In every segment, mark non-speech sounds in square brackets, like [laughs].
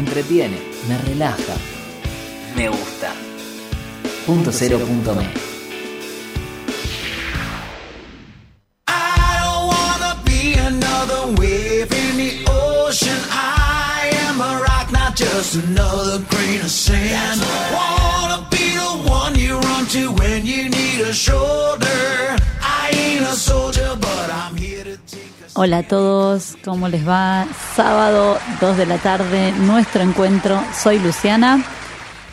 me entretiene, me relaja, me gusta. Punto cero punto me. I don't wanna be another wave in the ocean. I am a rock, not just another grain of sand. Wanna be the one you run to when you need a shoulder. Hola a todos, ¿cómo les va? Sábado 2 de la tarde, nuestro encuentro. Soy Luciana,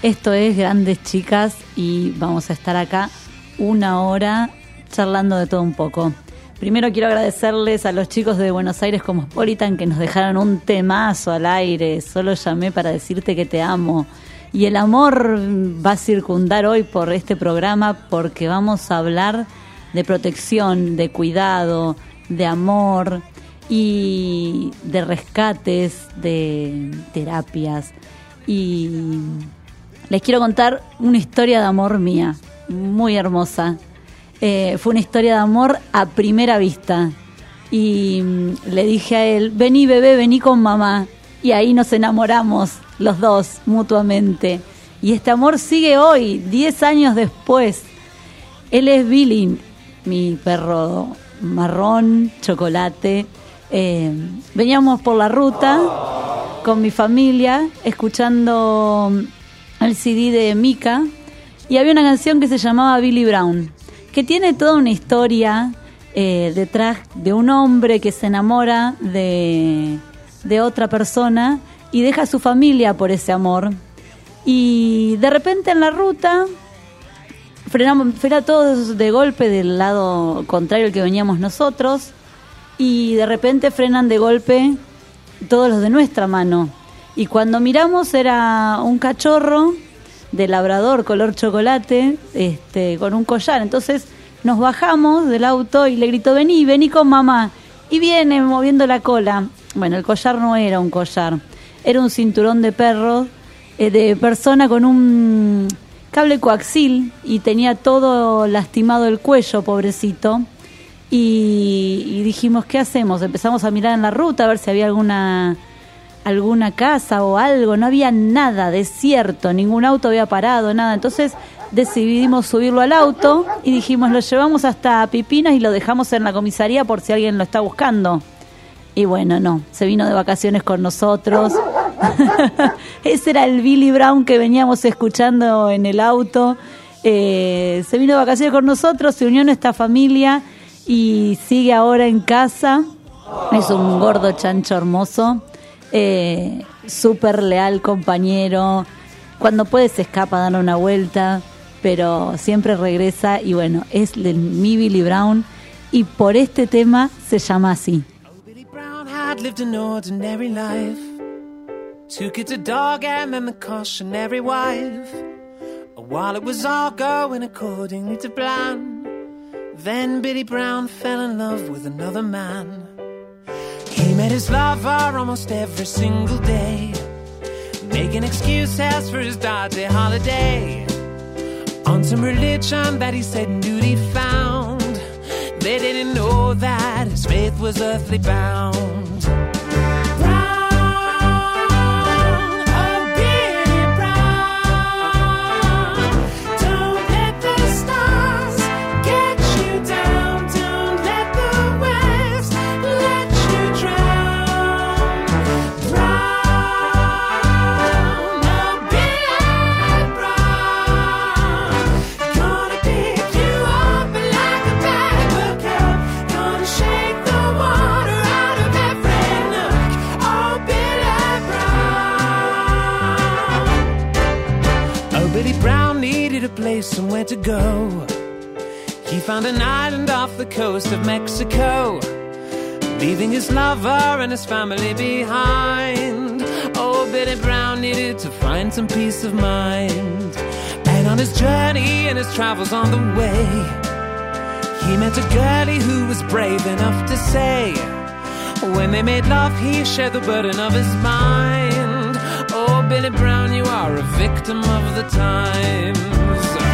esto es Grandes Chicas y vamos a estar acá una hora charlando de todo un poco. Primero quiero agradecerles a los chicos de Buenos Aires Cosmopolitan que nos dejaron un temazo al aire. Solo llamé para decirte que te amo. Y el amor va a circundar hoy por este programa porque vamos a hablar de protección, de cuidado, de amor y de rescates, de terapias. Y les quiero contar una historia de amor mía, muy hermosa. Eh, fue una historia de amor a primera vista. Y mm, le dije a él, vení bebé, vení con mamá. Y ahí nos enamoramos los dos mutuamente. Y este amor sigue hoy, 10 años después. Él es Billy, mi perro marrón, chocolate. Eh, veníamos por la ruta con mi familia escuchando el CD de Mika y había una canción que se llamaba Billy Brown, que tiene toda una historia eh, detrás de un hombre que se enamora de, de otra persona y deja a su familia por ese amor. Y de repente en la ruta frenamos, frena todos de golpe del lado contrario al que veníamos nosotros y de repente frenan de golpe todos los de nuestra mano. Y cuando miramos era un cachorro de labrador color chocolate este, con un collar. Entonces nos bajamos del auto y le gritó, vení, vení con mamá. Y viene moviendo la cola. Bueno, el collar no era un collar, era un cinturón de perro, eh, de persona con un cable coaxil y tenía todo lastimado el cuello, pobrecito. Y, dijimos, ¿qué hacemos? Empezamos a mirar en la ruta a ver si había alguna alguna casa o algo, no había nada, desierto, ningún auto había parado, nada. Entonces decidimos subirlo al auto y dijimos, lo llevamos hasta Pipinas y lo dejamos en la comisaría por si alguien lo está buscando. Y bueno, no, se vino de vacaciones con nosotros. [laughs] Ese era el Billy Brown que veníamos escuchando en el auto. Eh, se vino de vacaciones con nosotros, se unió a nuestra familia y sigue ahora en casa. Es un gordo chancho hermoso, eh, súper leal compañero. Cuando puede se escapa a dar una vuelta, pero siempre regresa y bueno, es de mi Billy Brown y por este tema se llama así. Two kids, a dog, and the cautionary wife. While it was all going accordingly to plan, then Billy Brown fell in love with another man. He met his lover almost every single day, making excuses for his dodgy holiday. On some religion that he said and duty found, they didn't know that his faith was earthly bound. Place somewhere to go. He found an island off the coast of Mexico, leaving his lover and his family behind. Oh, Billy Brown needed to find some peace of mind. And on his journey and his travels on the way, he met a girlie who was brave enough to say, when they made love, he shared the burden of his mind. Oh, Billy Brown, you are a victim of the times.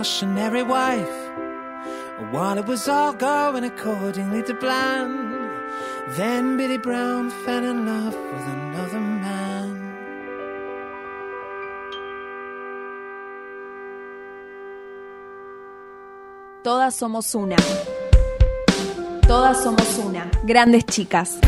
Cautionary wife. While it was all going accordingly to plan, then Billy Brown fell in love with another man. Todas somos una. Todas somos una. Grandes chicas.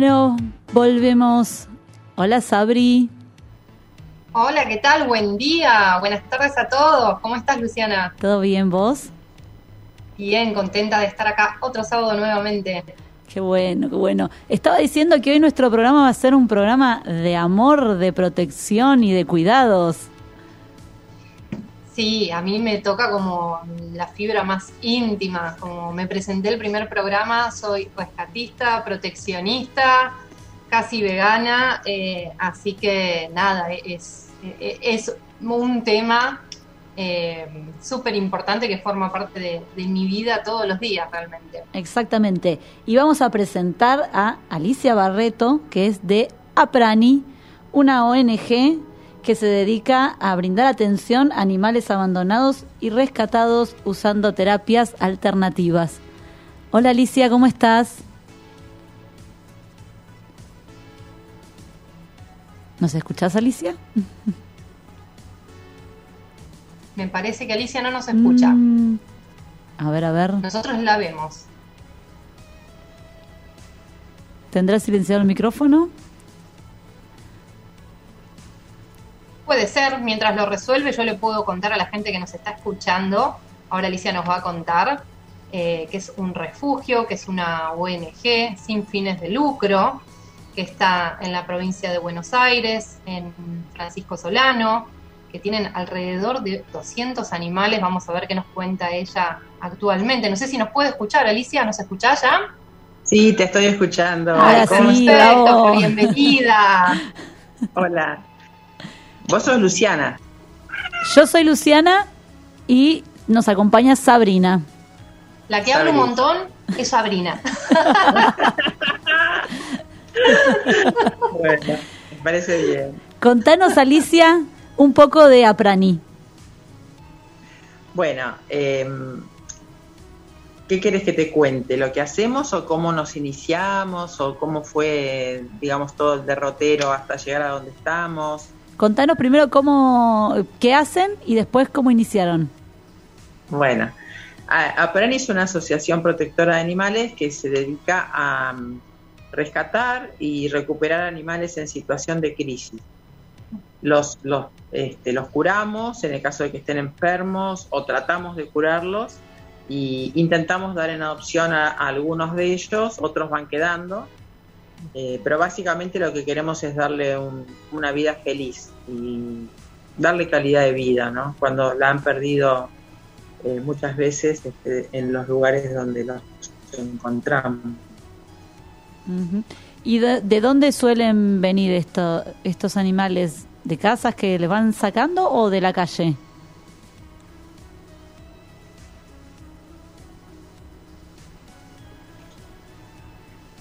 Bueno, volvemos. Hola Sabri. Hola, ¿qué tal? Buen día, buenas tardes a todos. ¿Cómo estás, Luciana? ¿Todo bien vos? Bien, contenta de estar acá otro sábado nuevamente. Qué bueno, qué bueno. Estaba diciendo que hoy nuestro programa va a ser un programa de amor, de protección y de cuidados. Sí, a mí me toca como la fibra más íntima, como me presenté el primer programa, soy rescatista, proteccionista, casi vegana, eh, así que nada, es, es un tema eh, súper importante que forma parte de, de mi vida todos los días realmente. Exactamente. Y vamos a presentar a Alicia Barreto, que es de Aprani, una ONG que se dedica a brindar atención a animales abandonados y rescatados usando terapias alternativas. Hola Alicia, ¿cómo estás? ¿Nos escuchás, Alicia? [laughs] Me parece que Alicia no nos escucha. Mm, a ver, a ver. Nosotros la vemos. ¿Tendrá silenciado el micrófono? Puede ser, mientras lo resuelve, yo le puedo contar a la gente que nos está escuchando. Ahora Alicia nos va a contar eh, que es un refugio, que es una ONG sin fines de lucro, que está en la provincia de Buenos Aires, en Francisco Solano, que tienen alrededor de 200 animales. Vamos a ver qué nos cuenta ella actualmente. No sé si nos puede escuchar, Alicia, ¿nos escuchás ya? Sí, te estoy escuchando. Ahora ¿Cómo sí, estás? bravo. Bienvenida. [laughs] Hola. Vos sos Luciana. Yo soy Luciana y nos acompaña Sabrina. La que habla un montón es Sabrina. [laughs] Bueno, me parece bien. Contanos, Alicia, un poco de Aprani. Bueno, em, ¿qué querés que te cuente? ¿Lo que hacemos o cómo nos iniciamos o cómo fue, digamos, todo el derrotero hasta llegar a donde estamos? Contanos primero cómo, qué hacen y después cómo iniciaron. Bueno, a- APRANI es una asociación protectora de animales que se dedica a mm, rescatar y recuperar animales en situación de crisis. Los, los, este, los curamos en el caso de que estén enfermos o tratamos de curarlos y intentamos dar en adopción a algunos de ellos, otros van quedando, eh, pero básicamente lo que queremos es darle un- una vida feliz y darle calidad de vida, ¿no? Cuando la han perdido eh, muchas veces este, en los lugares donde los encontramos. ¿Y de, de dónde suelen venir esto- estos animales? ¿De casas que les van sacando o de la calle?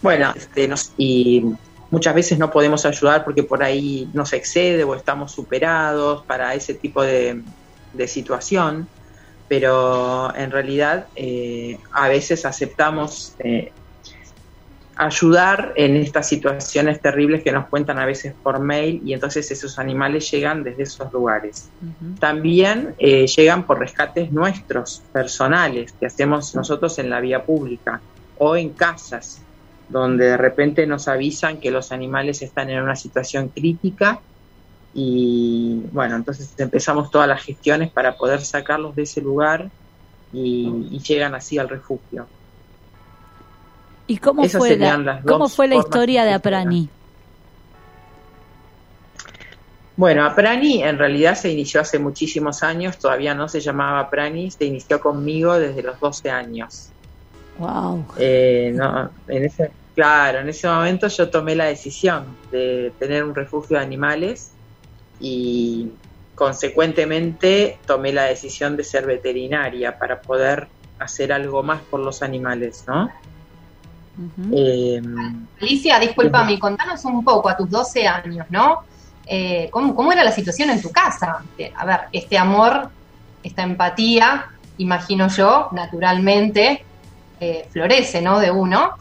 Bueno, este, nos- y muchas veces no podemos ayudar porque por ahí nos excede o estamos superados para ese tipo de, de situación, pero en realidad eh, a veces aceptamos eh, ayudar en estas situaciones terribles que nos cuentan a veces por mail y entonces esos animales llegan desde esos lugares. También eh, llegan por rescates nuestros, personales, que hacemos nosotros en la vía pública o en casas, donde de repente nos avisan que los animales están en una situación crítica y bueno, entonces empezamos todas las gestiones para poder sacarlos de ese lugar y, y llegan así al refugio. ¿Y cómo Esas fue la, cómo fue la historia de. Aprani? Bueno, Aprani en realidad se inició hace muchísimos años, todavía no se llamaba Aprani, se inició conmigo desde los 12 años. Wow. Eh, no, en ese, claro, en ese momento yo tomé la decisión de tener un refugio de animales y consecuentemente tomé la decisión de ser veterinaria para poder hacer algo más por los animales, ¿no? Eh, Alicia, discúlpame, contanos un poco a tus 12 años, ¿no? Eh, ¿cómo, cómo era la situación en tu casa? A ver, este amor, esta empatía, imagino yo, naturalmente, eh, florece, ¿no? De uno.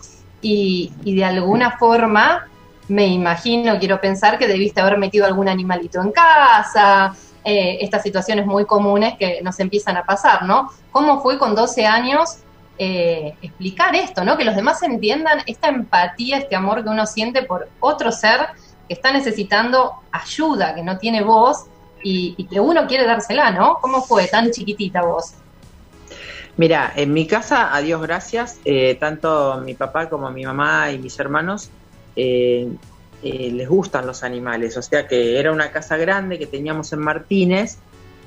Y, y de alguna forma, me imagino, quiero pensar que debiste haber metido algún animalito en casa, eh, estas situaciones muy comunes que nos empiezan a pasar, ¿no? ¿Cómo fue con 12 años eh, explicar esto, ¿no? Que los demás entiendan esta empatía, este amor que uno siente por otro ser que está necesitando ayuda, que no tiene voz y, y que uno quiere dársela, ¿no? ¿Cómo fue tan chiquitita vos? Mira, en mi casa, a Dios gracias, eh, tanto mi papá como mi mamá y mis hermanos eh, eh, les gustan los animales. O sea que era una casa grande que teníamos en Martínez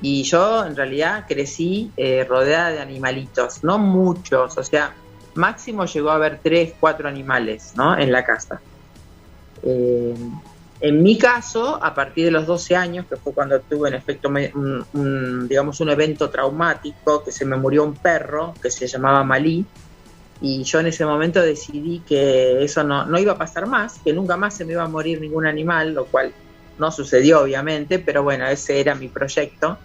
y yo en realidad crecí eh, rodeada de animalitos, no muchos, o sea, máximo llegó a haber tres, cuatro animales ¿no? en la casa. En mi caso, a partir de los 12 años, que fue cuando tuve en efecto un, un, digamos un evento traumático, que se me murió un perro que se llamaba Malí, y yo en ese momento decidí que eso no, no iba a pasar más, que nunca más se me iba a morir ningún animal, lo cual no sucedió obviamente, pero bueno, ese era mi proyecto.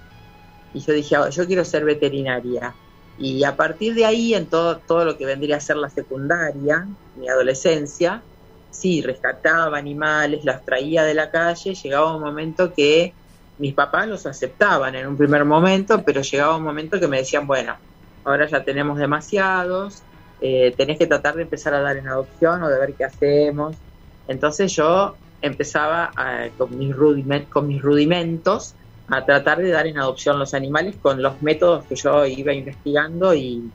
Y yo dije, "Ah, yo quiero ser veterinaria. Y a partir de ahí, en todo, todo lo que vendría a ser la secundaria, mi adolescencia, sí, rescataba animales, los traía de la calle, llegaba un momento que mis papás los aceptaban en un primer momento, pero llegaba un momento que me decían, bueno, ahora ya tenemos demasiados, eh, tenés que tratar de empezar a dar en adopción o de ver qué hacemos. Entonces yo empezaba a- con, mis con mis rudimentos a tratar de dar en adopción los animales con los métodos que yo iba investigando y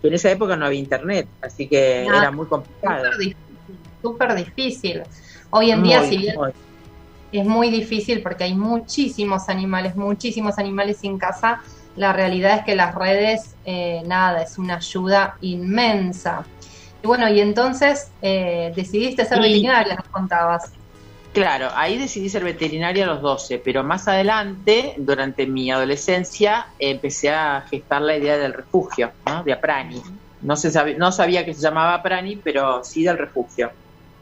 que en esa época no había internet, así que Nada. era muy complicado. Súper difícil. Hoy en día, si bien muy. es muy difícil porque hay muchísimos animales, muchísimos animales sin casa, la realidad es que las redes, eh, nada, es una ayuda inmensa. Y bueno, y entonces eh, decidiste ser Y- veterinaria, nos contabas. Claro, ahí decidí ser veterinaria a los 12, pero más adelante, durante mi adolescencia, empecé a gestar la idea del refugio, ¿no? de Aprani. No, se sabe- no sabía que se llamaba Aprani, pero sí del refugio.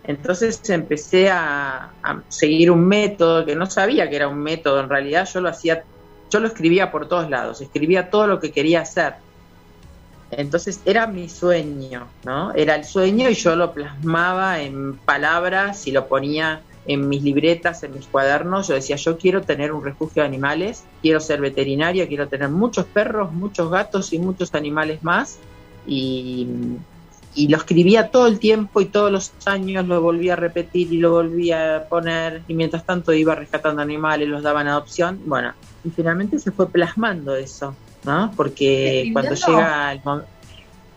Entonces empecé a, seguir un método que no sabía que era un método, en realidad yo lo hacía, yo lo escribía por todos lados, escribía todo lo que quería hacer. Entonces era mi sueño, ¿no? Era el sueño y yo lo plasmaba en palabras y lo ponía en mis libretas, en mis cuadernos. Yo decía, yo quiero tener un refugio de animales, quiero ser veterinaria, quiero tener muchos perros, muchos gatos y muchos animales más. Y, y lo escribía todo el tiempo y todos los años lo volvía a repetir y lo volvía a poner. Y mientras tanto iba rescatando animales, los daba en adopción. Bueno, y finalmente se fue plasmando eso, ¿no? Porque cuando llega el momento...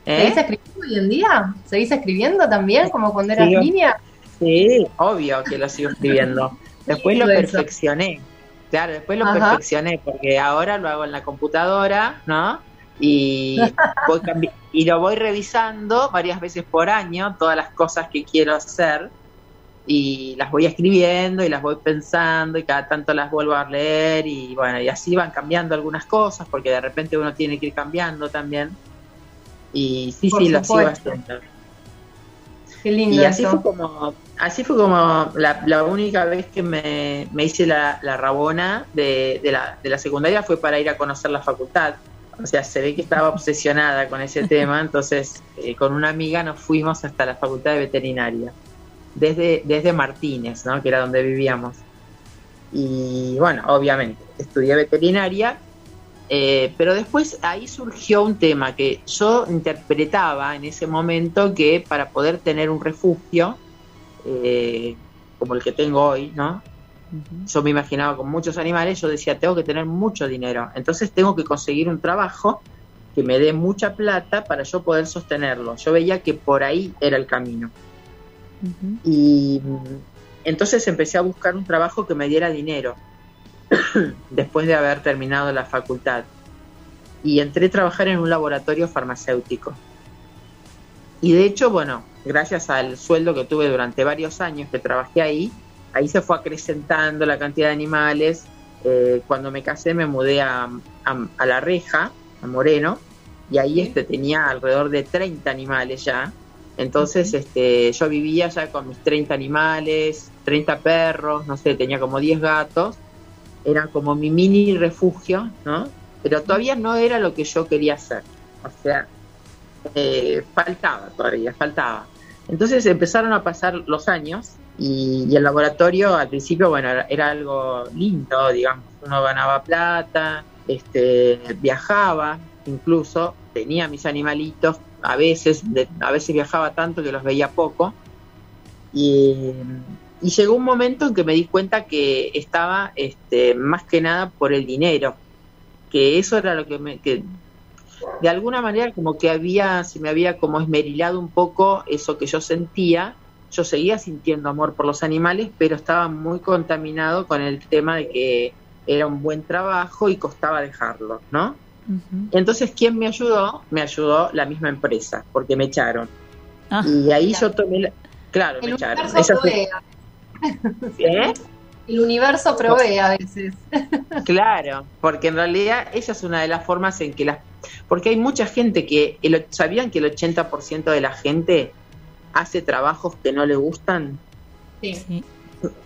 ¿Seguís escribiendo hoy en día? ¿Seguís escribiendo también como cuando eras Sigo. niña? Sí, obvio que lo sigo escribiendo. [laughs] Después lo perfeccioné. Claro, después lo Ajá. perfeccioné porque ahora lo hago en la computadora, ¿no? Y, voy y lo voy revisando varias veces por año, todas las cosas que quiero hacer, y las voy escribiendo y las voy pensando y cada tanto las vuelvo a leer y bueno, y así van cambiando algunas cosas porque de repente uno tiene que ir cambiando también. Y sí, Por sí, lo sigo haciendo. Qué lindo Y así eso. fue como, así fue como la, la única vez que me, me hice la, la rabona de, de la, de la secundaria fue para ir a conocer la facultad. O sea, se ve que estaba obsesionada con ese tema, [laughs] entonces eh, con una amiga nos fuimos hasta la facultad de veterinaria, desde, desde Martínez, ¿no? que era donde vivíamos. Y bueno, obviamente, estudié veterinaria, eh, pero después ahí surgió un tema que yo interpretaba en ese momento que para poder tener un refugio, eh, como el que tengo hoy, ¿no? Yo me imaginaba con muchos animales, yo decía, tengo que tener mucho dinero, entonces tengo que conseguir un trabajo que me dé mucha plata para yo poder sostenerlo. Yo veía que por ahí era el camino. Y entonces empecé a buscar un trabajo que me diera dinero [clears throat] después de haber terminado la facultad. Y entré a trabajar en un laboratorio farmacéutico. Y de hecho, bueno, gracias al sueldo que tuve durante varios años que trabajé ahí, ahí se fue acrecentando la cantidad de animales. Eh, cuando me casé me mudé a, a- a La Reja, a Moreno, y ahí este, tenía alrededor de 30 animales ya. Entonces este, yo vivía ya con mis 30 animales, 30 perros, no sé, tenía como 10 gatos. Era como mi mini refugio, ¿no? Pero todavía no era lo que yo quería hacer. O sea, eh, faltaba todavía, faltaba. Entonces empezaron a pasar los años y, el laboratorio al principio, bueno, era, algo lindo, digamos, uno ganaba plata, este, viajaba, incluso tenía mis animalitos, a veces, a veces viajaba tanto que los veía poco. Y, y llegó un momento en que me di cuenta que estaba este, más que nada por el dinero, que eso era lo que me, que de alguna manera como que había, se me había como esmerilado un poco eso que yo sentía. Yo seguía sintiendo amor por los animales, pero estaba muy contaminado con el tema de que era un buen trabajo y costaba dejarlo, ¿no? Entonces, ¿quién me ayudó? Me ayudó la misma empresa, porque me echaron. Ah, Y ahí yo tomé la... Claro, me echaron. fue-. ¿Eh? El universo provee a veces. [laughs] Claro, porque en realidad esa es una de las formas en que las... Porque hay mucha gente que... el- ¿Sabían que el 80% de la gente hace trabajos que no le gustan? Sí. sí.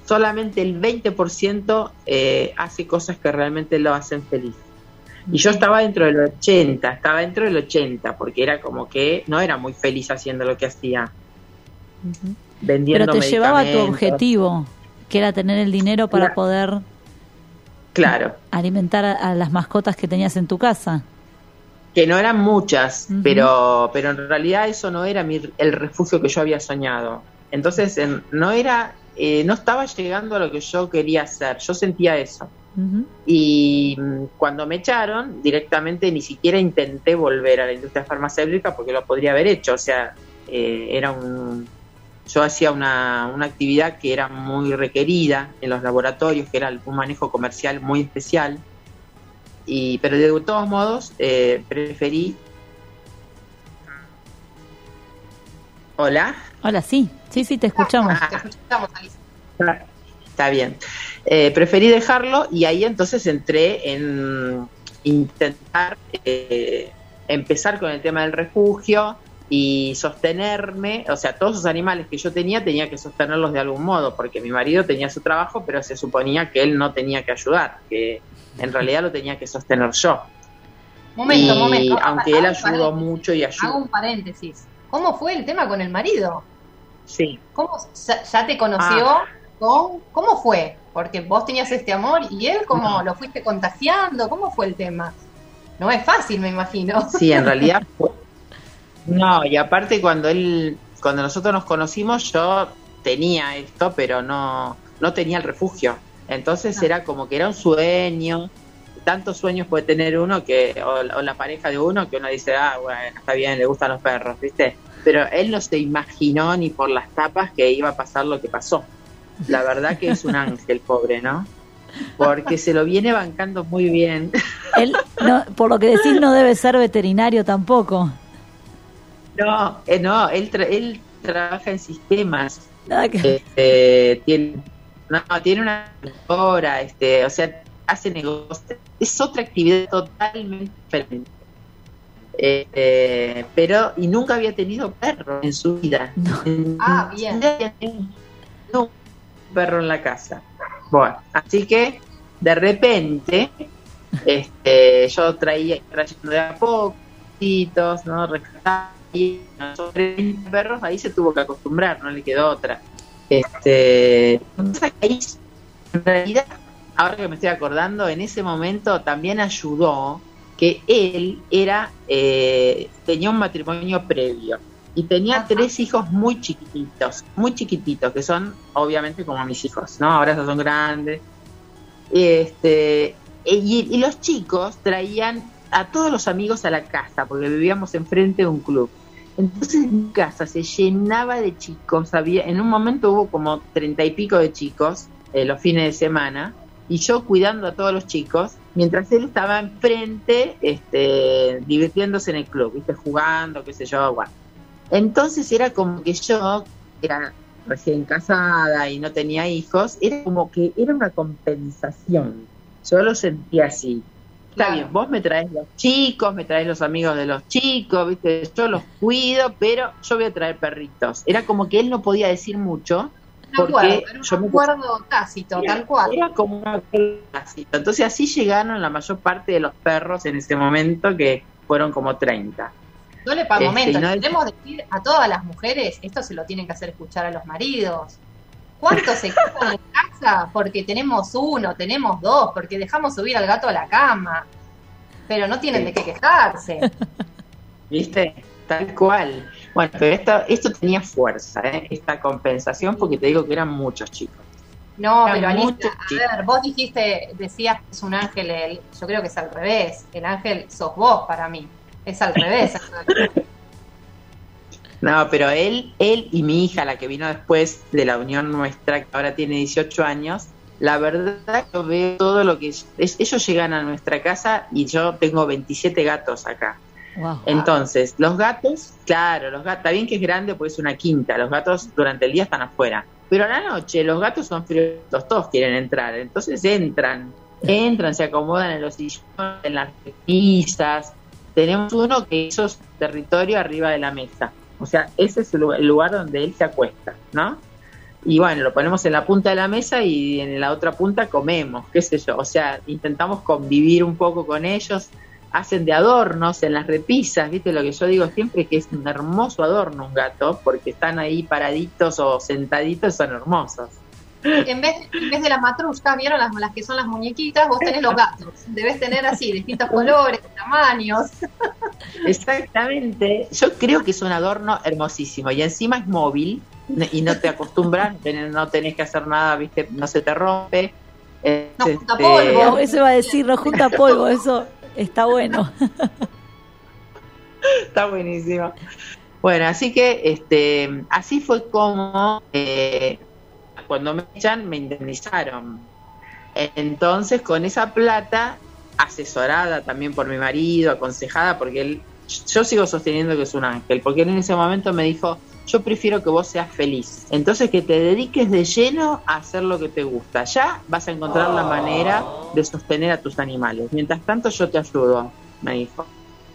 Solamente el 20% eh, hace cosas que realmente lo hacen feliz. Y yo estaba dentro del 80, estaba dentro del 80, porque era como que no era muy feliz haciendo lo que hacía, Ujú. vendiendo Pero te llevaba a tu objetivo, que era tener el dinero para Claro. poder Claro, alimentar a, a las mascotas que tenías en tu casa. que no eran muchas, pero, pero en realidad eso no era mi- el refugio que yo había soñado. Entonces en- no era, eh, no estaba llegando a lo que yo quería hacer. Yo sentía eso. Y mm, cuando me echaron, directamente ni siquiera intenté volver a la industria farmacéutica porque lo podría haber hecho. O sea, eh, era un. Yo hacía una, una actividad que era muy requerida en los laboratorios, que era un manejo comercial muy especial. Y, pero de todos modos, eh, preferí. Hola. Hola, sí, sí, sí, te escuchamos. Te escuchamos, Alicia. Está bien. Eh, preferí dejarlo y ahí entonces entré en intentar eh, empezar con el tema del refugio y sostenerme, o sea, todos esos animales que yo tenía tenía que sostenerlos de algún modo, porque mi marido tenía su trabajo, pero se suponía que él no tenía que ayudar, que en realidad lo tenía que sostener yo. Momento, y momento. aunque Hago él ayudó mucho y Hago ayudó, un paréntesis. ¿Cómo fue el tema con el marido? sí. ¿Cómo ya, te conoció? Ah. con- ¿Cómo fue? Porque vos tenías este amor y él, ¿cómo No. lo fuiste contagiando? ¿Cómo fue el tema? No es fácil, me imagino. Sí, en realidad [laughs] fue- No, y aparte cuando él, cuando nosotros nos conocimos, yo tenía esto, pero no, no tenía el refugio. Entonces Ah. era como que era un sueño. Tantos sueños puede tener uno que, o, o la pareja de uno, que uno dice, ah, bueno, está bien, le gustan los perros, ¿viste? Pero él no se imaginó ni por las tapas que iba a pasar lo que pasó. La verdad que es un [laughs] ángel, pobre, ¿no? Porque se lo viene bancando muy bien. Él, no, por lo que decís, no debe ser veterinario tampoco. No, eh, no, él, tra- él trabaja en sistemas. Este, tiene, no, tiene una hora, este, o sea, hace negocios. Es otra actividad totalmente diferente. Este, pero, y nunca había tenido perro en su vida. No. [laughs] Ah, bien. nunca había tenido un perro en la casa. Bueno, así que de repente, este, yo traía, trayendo de a poquitos, ¿no? Rescataba y nosotros 30 perros, ahí se tuvo que acostumbrar, no le quedó otra. Este, en realidad, ahora que me estoy acordando, en ese momento también ayudó que él era, eh, tenía un matrimonio previo y tenía Ajá. tres hijos muy chiquititos, muy chiquititos, que son obviamente como mis hijos, ¿no? Ahora esos son grandes. Este, y, y los chicos traían a todos los amigos a la casa, porque vivíamos enfrente de un club. Entonces mi casa se llenaba de chicos, había, en un momento hubo como treinta y pico de chicos eh, los fines de semana, y yo cuidando a todos los chicos, mientras él estaba enfrente, este, divirtiéndose en el club, ¿viste? jugando, qué sé yo, bueno. Entonces era como que yo, era recién casada y no tenía hijos, era como que era una compensación. Yo lo sentía así. Está Claro. bien, vos me traes los chicos, me traes los amigos de los chicos, ¿viste? Yo los cuido, pero yo voy a traer perritos. Era como que él no podía decir mucho. Un porque acuerdo, era yo un me- acuerdo tácito, tal cual. Era como una clásica. Entonces así llegaron la mayor parte de los perros en ese momento, que fueron como 30. No le pago Este, momento. y no Queremos decir a todas las mujeres, esto se lo tienen que hacer escuchar a los maridos. ¿Cuántos [laughs] se quedan porque tenemos uno, tenemos dos, porque dejamos subir al gato a la cama? Pero no tienen de qué quejarse. [laughs] ¿Viste? Tal cual. Bueno, pero esto, esto tenía fuerza, ¿eh? esta compensación, porque te digo que eran muchos chicos. No, Eran pero muchos a chicos. ver, vos dijiste, decías que es un ángel, el- yo creo que es al revés. El ángel sos vos para mí. Es al revés. [laughs] No, pero él, él y mi hija, la que vino después de la unión nuestra, que ahora tiene 18 años, la verdad yo veo todo lo que es, ellos llegan a nuestra casa y yo tengo 27 gatos acá. Wow. Entonces, los gatos, claro, los gatos, está bien que es grande, pues es una quinta, los gatos durante el día están afuera, pero a la noche los gatos son fríos, todos quieren entrar, entonces entran, entran, se acomodan en los sillones, en las repisas, tenemos uno que hizo su territorio arriba de la mesa, o sea, ese es el lugar, donde él se acuesta, ¿no? Y bueno, lo ponemos en la punta de la mesa y en la otra punta comemos, qué sé yo, o sea, intentamos convivir un poco con ellos, hacen de adornos en las repisas, ¿viste? Lo que yo digo siempre que es un hermoso adorno un gato, porque están ahí paraditos o sentaditos, son hermosos. [laughs] En vez, en vez de las matruscas, ¿vieron las, las que son las muñequitas? Vos tenés los gatos. Debes tener así, distintos [laughs] colores, tamaños. Exactamente, yo creo que es un adorno hermosísimo y encima es móvil y no te acostumbras, tenés- no tenés que hacer nada, ¿viste? No se te rompe. No junta este, polvo. No, eso iba a decir, no junta polvo, eso está bueno. [laughs] Está buenísimo. Bueno, así que este, así fue como eh, cuando me echan me indemnizaron. Entonces, con esa plata, asesorada también por mi marido, aconsejada, porque él, yo sigo sosteniendo que es un ángel, porque él en ese momento me dijo, yo prefiero que vos seas feliz. Entonces, que te dediques de lleno a hacer lo que te gusta. Ya vas a encontrar la manera de sostener a tus animales. Mientras tanto, yo te ayudo, me dijo.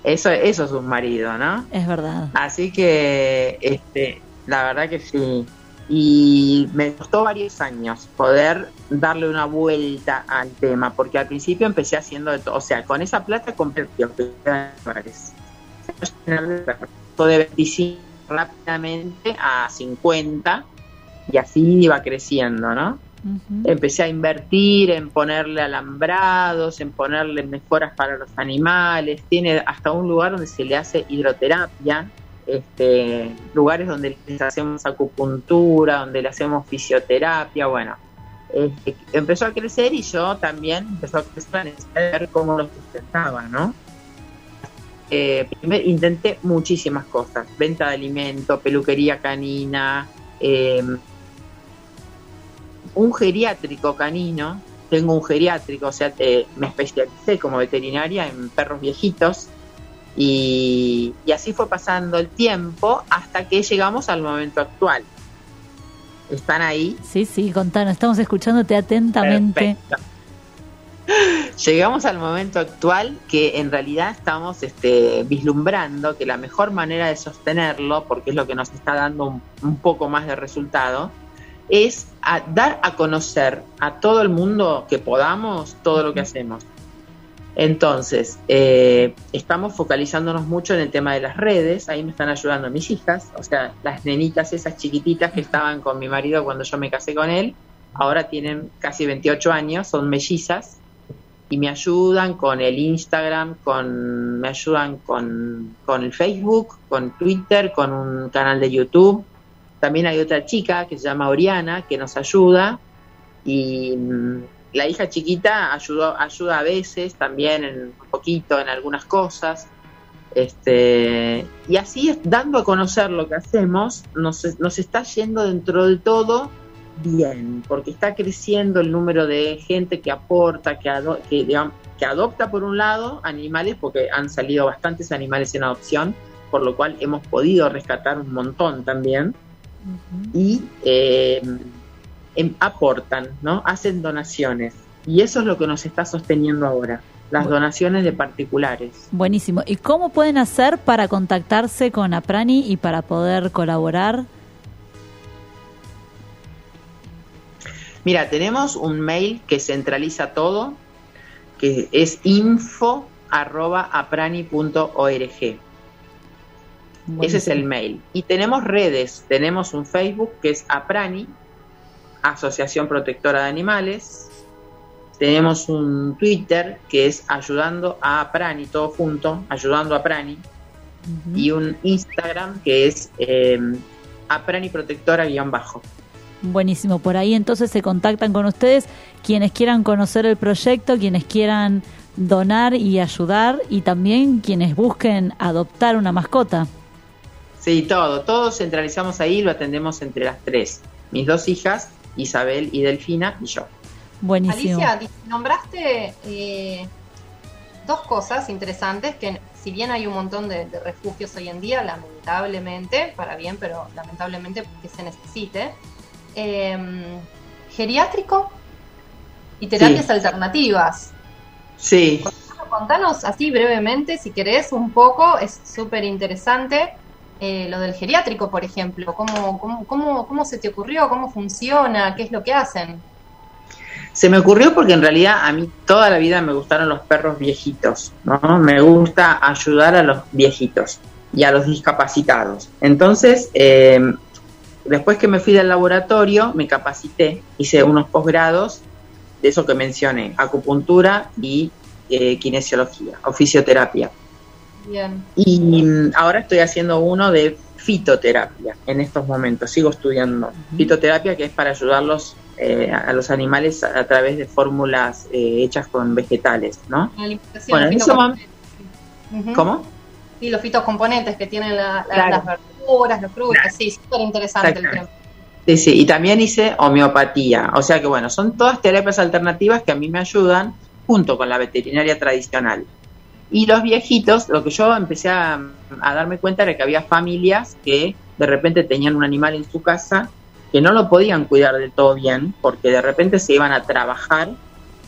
Eso, eso es un marido, ¿no? Es verdad. Así que, este, la verdad que sí. Y me costó varios años poder darle una vuelta al tema, porque al principio empecé haciendo de todo. O sea, con esa plata compré dólares. de 25 rápidamente a 50 y así iba creciendo, ¿no? Empecé a invertir en ponerle alambrados, en ponerle mejoras para los animales. Tiene hasta un lugar donde se le hace hidroterapia, este, lugares donde les hacemos acupuntura, donde le hacemos fisioterapia. Bueno, este, empezó a crecer y yo también empezó a crecer la necesidad de ver cómo lo sustentaba, ¿no? Eh, intenté muchísimas cosas: venta de alimento, peluquería canina. eh, un geriátrico canino, tengo un geriátrico, o sea, eh, me especialicé como veterinaria en perros viejitos y, y así fue pasando el tiempo hasta que llegamos al momento actual. ¿Están ahí? Sí, sí, contanos, estamos escuchándote atentamente. Perfecto. [laughs] Llegamos al momento actual que en realidad estamos este, vislumbrando que la mejor manera de sostenerlo, porque es lo que nos está dando un, un poco más de resultado, es a dar a conocer a todo el mundo que podamos todo lo que hacemos. Entonces, eh, estamos focalizándonos mucho en el tema de las redes, ahí me están ayudando mis hijas, o sea, las nenitas esas chiquititas que estaban con mi marido cuando yo me casé con él, ahora tienen casi 28 años, son mellizas, y me ayudan con el Instagram, con, me ayudan con, con el Facebook, con Twitter, con un canal de YouTube. También hay otra chica que se llama Oriana que nos ayuda. Y mm, la hija chiquita ayudó, ayuda a veces también en un poquito en algunas cosas. Este, y así dando a conocer lo que hacemos, nos, nos está yendo dentro de todo bien, porque está creciendo el número de gente que aporta, que, que, que adopta por un lado animales, porque han salido bastantes animales en adopción, por lo cual hemos podido rescatar un montón también. Y eh, em, aportan, ¿no? Hacen donaciones. Y eso es lo que nos está sosteniendo ahora, las donaciones de particulares. Buenísimo. ¿Y cómo pueden hacer para contactarse con Aprani y para poder colaborar? Mira, tenemos un mail que centraliza todo, que es info.aprani.org. Ese es el mail. Y tenemos redes, tenemos un Facebook que es Aprani, Asociación Protectora de Animales. Tenemos un Twitter que es Ayudando a Aprani, todo junto, Ayudando a Aprani. Y un Instagram que es eh, Aprani Protectora-bajo. Buenísimo, por ahí entonces se contactan con ustedes quienes quieran conocer el proyecto, quienes quieran donar y ayudar y también quienes busquen adoptar una mascota. Sí, todo, todo centralizamos ahí, lo atendemos entre las tres, mis dos hijas, Isabel y Delfina y yo. Buenísimo. Alicia, nombraste eh, dos cosas interesantes que si bien hay un montón de, refugios hoy en día, lamentablemente, para bien, pero lamentablemente porque se necesite, Em, geriátrico y terapias alternativas. Sí. Contanos así brevemente, si querés, un poco, es súper interesante. Eh, lo del geriátrico, por ejemplo, ¿Cómo, cómo, cómo, cómo se te ocurrió? ¿Cómo funciona? ¿Qué es lo que hacen? Se me ocurrió porque en realidad a mí toda la vida me gustaron los perros viejitos, ¿no? Me gusta ayudar a los viejitos y a los discapacitados. Entonces, eh, después que me fui del laboratorio, me capacité, hice unos posgrados de eso que mencioné, acupuntura y eh, kinesiología o fisioterapia. Bien. Y mm, ahora estoy haciendo uno de fitoterapia en estos momentos, sigo estudiando fitoterapia que es para ayudarlos eh, a los animales a, través de fórmulas eh, hechas con vegetales, ¿no? bueno, en. ¿Cómo? Sí, los fitocomponentes que tienen las verduras las frutas, sí, súper interesante el tema. Sí, sí, y también hice homeopatía, o sea que bueno, son todas terapias alternativas que a mí me ayudan junto con la veterinaria tradicional. Y los viejitos, lo que yo empecé a, darme cuenta era que había familias que de repente tenían un animal en su casa que no lo podían cuidar del todo bien porque de repente se iban a trabajar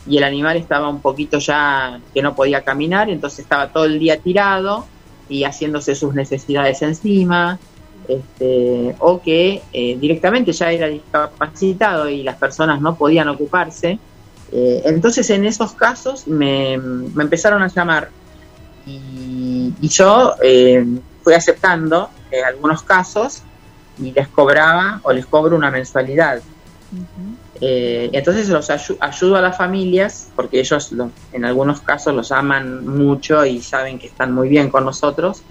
y el animal estaba un poquito ya que no podía caminar, entonces estaba todo el día tirado y haciéndose sus necesidades encima, este, o que eh, directamente ya era discapacitado y las personas no podían ocuparse. Eh, entonces en esos casos me, empezaron a llamar y, yo eh, fui aceptando algunos casos y les cobraba o les cobro una mensualidad. entonces los ayudo a las familias porque ellos en algunos casos los aman mucho y saben que están muy bien con nosotros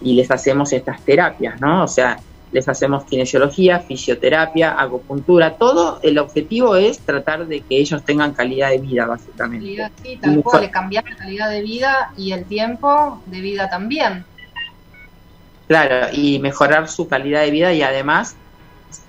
y les hacemos estas terapias, ¿no? O sea, les hacemos kinesiología, fisioterapia, acupuntura, todo el objetivo es tratar de que ellos tengan calidad de vida, básicamente. Sí, tal cual, cambiar la calidad de vida y el tiempo de vida también. Claro, y mejorar su calidad de vida y además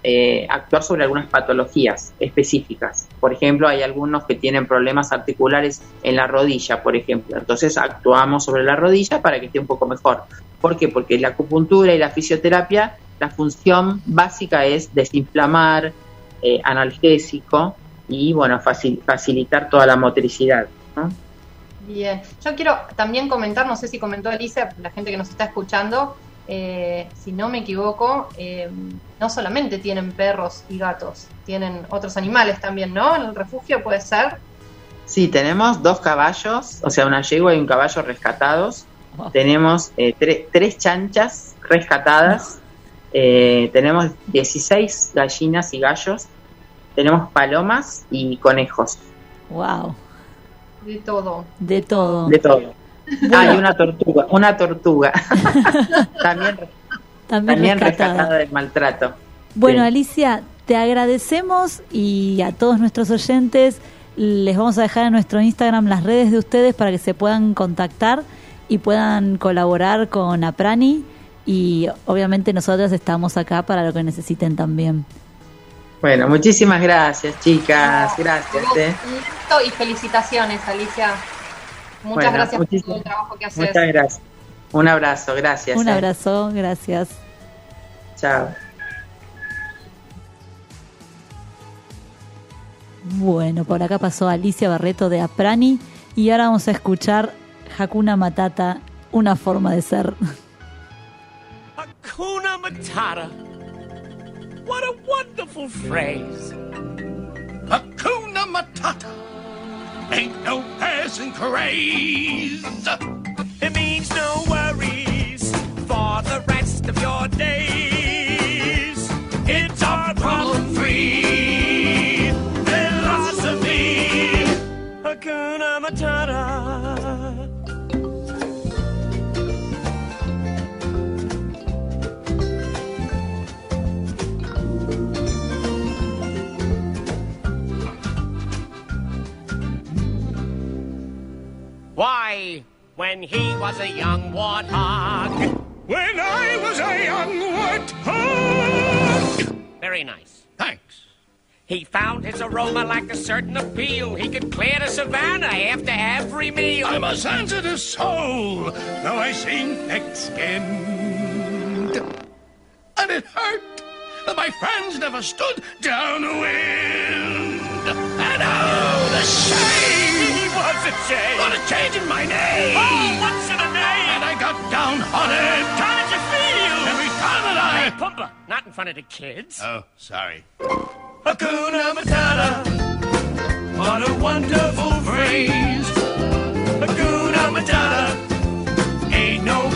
eh, actuar sobre algunas patologías específicas. Por ejemplo, hay algunos que tienen problemas articulares en la rodilla, por ejemplo. Entonces actuamos sobre la rodilla para que esté un poco mejor. ¿Por qué? Porque la acupuntura y la fisioterapia, la función básica es desinflamar, eh, analgésico y, bueno, facilitar toda la motricidad. Bien, yo quiero también comentar, no sé si comentó Alicia, la gente que nos está escuchando, eh, si no me equivoco, eh, no solamente tienen perros y gatos, tienen otros animales también, ¿no? En el refugio puede ser. Sí, tenemos dos caballos, o sea, una yegua y un caballo rescatados. Tenemos eh, tres chanchas rescatadas. Eh, tenemos 16 gallinas y gallos. Tenemos palomas y conejos. Wow. De todo. De todo. De todo. Hay una tortuga, una tortuga. [laughs] también, también, rescatada. del maltrato. Bueno, Alicia, te agradecemos y a todos nuestros oyentes Les vamos a dejar en nuestro Instagram las redes de ustedes para que se puedan contactar y puedan colaborar con Aprani y obviamente nosotras estamos acá para lo que necesiten también. Bueno, muchísimas gracias, chicas. Gracias. ¿eh? y felicitaciones, Alicia. Muchas gracias por todo el trabajo que haces. Muchas gracias. Un abrazo, gracias. Un ¿eh? abrazo, gracias. Chao. Bueno, por acá pasó Alicia Barreto de Aprani y ahora vamos a escuchar Hakuna Matata, una forma de ser. Hakuna Matata. What a wonderful phrase. Hakuna Matata. Ain't no passing craze. It means no worries for the rest of your days. It's our problem free philosophy. Hakuna Matata. Why, when he was a young warthog. When I was a young warthog. Very nice. Thanks. He found his aroma like a certain appeal. He could clear the savannah after every meal. I'm a sensitive soul. though I seem thick-skinned. And it hurt that my friends never stood downwind. And oh, the shame! What's a shame? What a change in my name! Oh, what's in a name? And I got down downhearted. How did you feel? Every time that Hey, I... Pumper, not in front of the kids. Oh, sorry. Hakuna Matata. What a wonderful phrase. Hakuna Matata. Ain't no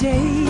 day.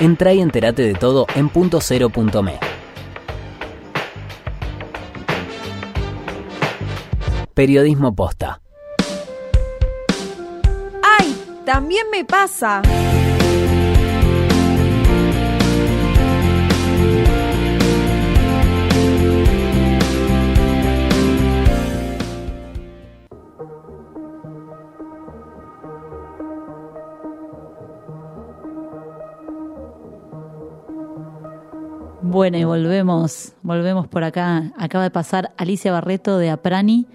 Entra y entérate de todo en punto. Periodismo posta. ¡Ay! También me pasa. Bueno, y volvemos, volvemos por acá. Acaba de pasar Alicia Barreto de Aprani,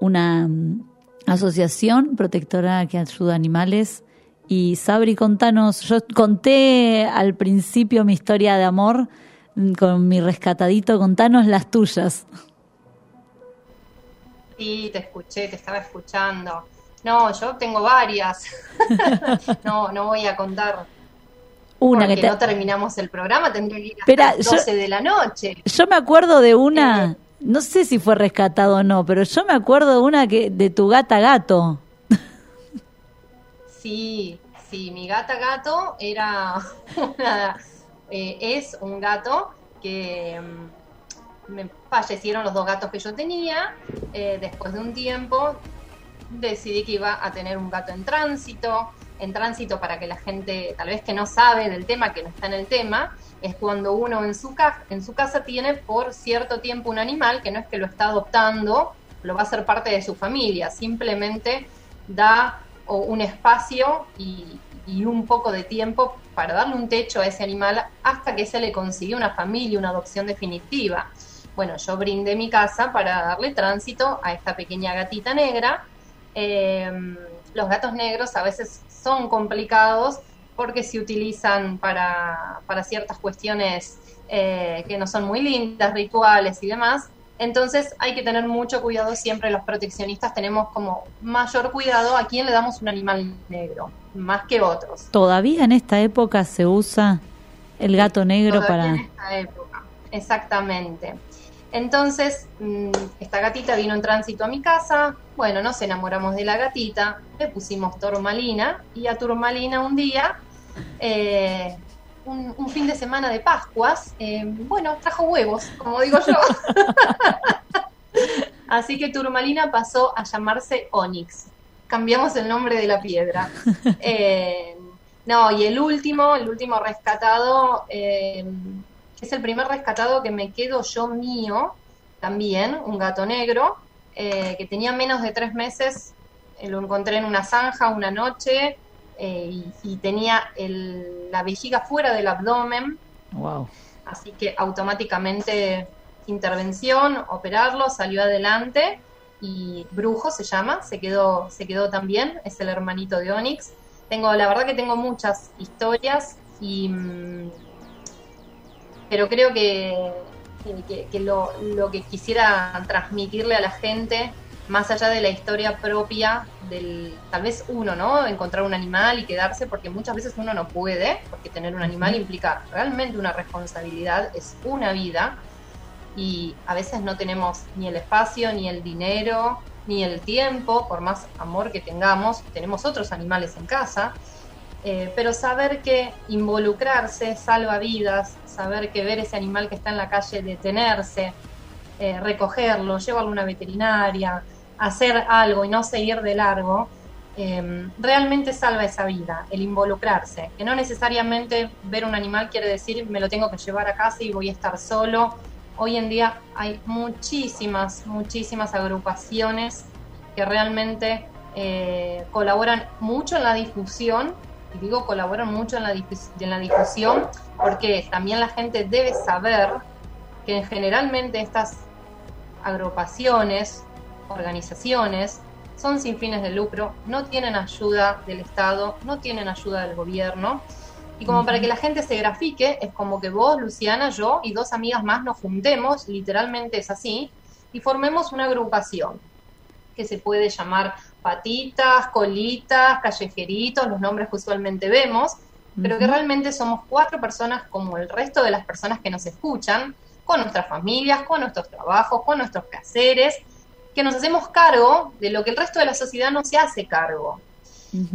una mm, asociación protectora que ayuda a animales. Y Sabri, contanos, yo conté al principio mi historia de amor mm, con mi rescatadito, contanos las tuyas. Sí, te escuché, te estaba escuchando. No, yo tengo varias. [laughs] no, no voy a contar. Una porque que te- no terminamos el programa, tendría que ir hasta las yo- 12 de la noche. Yo me acuerdo de Eh. una, no sé si fue rescatado o no, pero yo me acuerdo de una que de tu gata gato. [laughs] Sí, sí, mi gata gato era [laughs] una, eh, es un gato que mm, me fallecieron los dos gatos que yo tenía. Eh, después de un tiempo decidí que iba a tener un gato en tránsito. En tránsito para que la gente, tal vez que no sabe del tema, que no está en el tema, es cuando uno en su, casa tiene por cierto tiempo un animal que no es que lo está adoptando, lo va a ser parte de su familia, simplemente da un espacio y, un poco de tiempo para darle un techo a ese animal hasta que se le consigue una familia, una adopción definitiva. Bueno, yo brindé mi casa para darle tránsito a esta pequeña gatita negra. Eh, los gatos negros a veces son complicados porque se utilizan para, para ciertas cuestiones eh, que no son muy lindas, rituales y demás. Entonces hay que tener mucho cuidado siempre, los proteccionistas tenemos como mayor cuidado a quién le damos un animal negro, más que otros. Todavía en esta época se usa el gato negro Todavía para... en esta época, exactamente. Entonces, mm, esta gatita vino en tránsito a mi casa, bueno, nos enamoramos de la gatita, le pusimos Turmalina y a Turmalina un día, eh, un, un fin de semana de Pascuas, eh, bueno, trajo huevos, como digo yo. [laughs] Así que Turmalina pasó a llamarse Onyx. Cambiamos el nombre de la piedra. [laughs] Eh, no, y el último, el último rescatado, es el primer rescatado que me quedo yo mío, también, un gato negro, eh, que tenía menos de tres meses, eh, lo encontré en una zanja una noche eh, y, y tenía el- la vejiga fuera del abdomen, Wow. así que automáticamente intervención, operarlo, salió adelante y Brujo se llama, se quedó, se quedó también, es el hermanito de Onyx. Tengo, la verdad que tengo muchas historias y mm, pero creo que, que- lo, lo que quisiera transmitirle a la gente, más allá de la historia propia del, tal vez uno, ¿no? Encontrar un animal y quedarse, porque muchas veces uno no puede, porque tener un animal implica realmente una responsabilidad, es una vida, y a veces no tenemos ni el espacio, ni el dinero, ni el tiempo, por más amor que tengamos, tenemos otros animales en casa, eh, pero saber que involucrarse salva vidas, saber que ver ese animal que está en la calle, detenerse, eh, recogerlo, llevarlo a una veterinaria, hacer algo y no seguir de largo, eh, realmente salva esa vida, el involucrarse. Que no necesariamente ver un animal quiere decir me lo tengo que llevar a casa y voy a estar solo. Hoy en día hay muchísimas, muchísimas agrupaciones que realmente eh, colaboran mucho en la difusión, y digo colaboran mucho en la, en la difusión porque también la gente debe saber que generalmente estas agrupaciones, organizaciones, son sin fines de lucro, no tienen ayuda del Estado, no tienen ayuda del gobierno. Y como para que la gente se grafique, es como que vos, Luciana, yo y dos amigas más nos juntemos, literalmente es así, y formemos una agrupación que se puede llamar patitas, colitas, callejeritos, los nombres que usualmente vemos, pero que realmente somos cuatro personas como el resto de las personas que nos escuchan, con nuestras familias, con nuestros trabajos, con nuestros quehaceres, que nos hacemos cargo de lo que el resto de la sociedad no se hace cargo.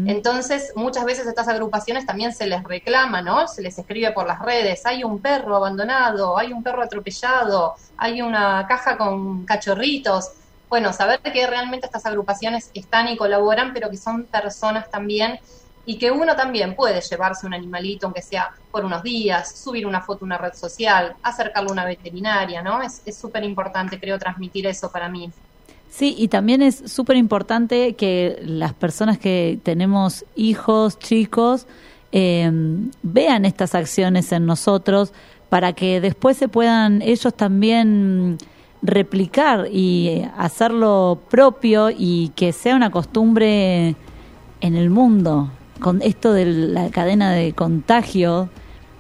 Entonces, muchas veces a estas agrupaciones también se les reclama, ¿no? Se les escribe por las redes, hay un perro abandonado, hay un perro atropellado, hay una caja con cachorritos. Bueno, saber que realmente estas agrupaciones están y colaboran, pero que son personas también y que uno también puede llevarse un animalito, aunque sea por unos días, subir una foto a una red social, acercarlo a una veterinaria, ¿no? Es es súper importante, creo, transmitir eso para mí. Sí, y también es súper importante que las personas que tenemos hijos, chicos, eh, vean estas acciones en nosotros para que después se puedan ellos también replicar y hacerlo propio y que sea una costumbre en el mundo, con esto de la cadena de contagio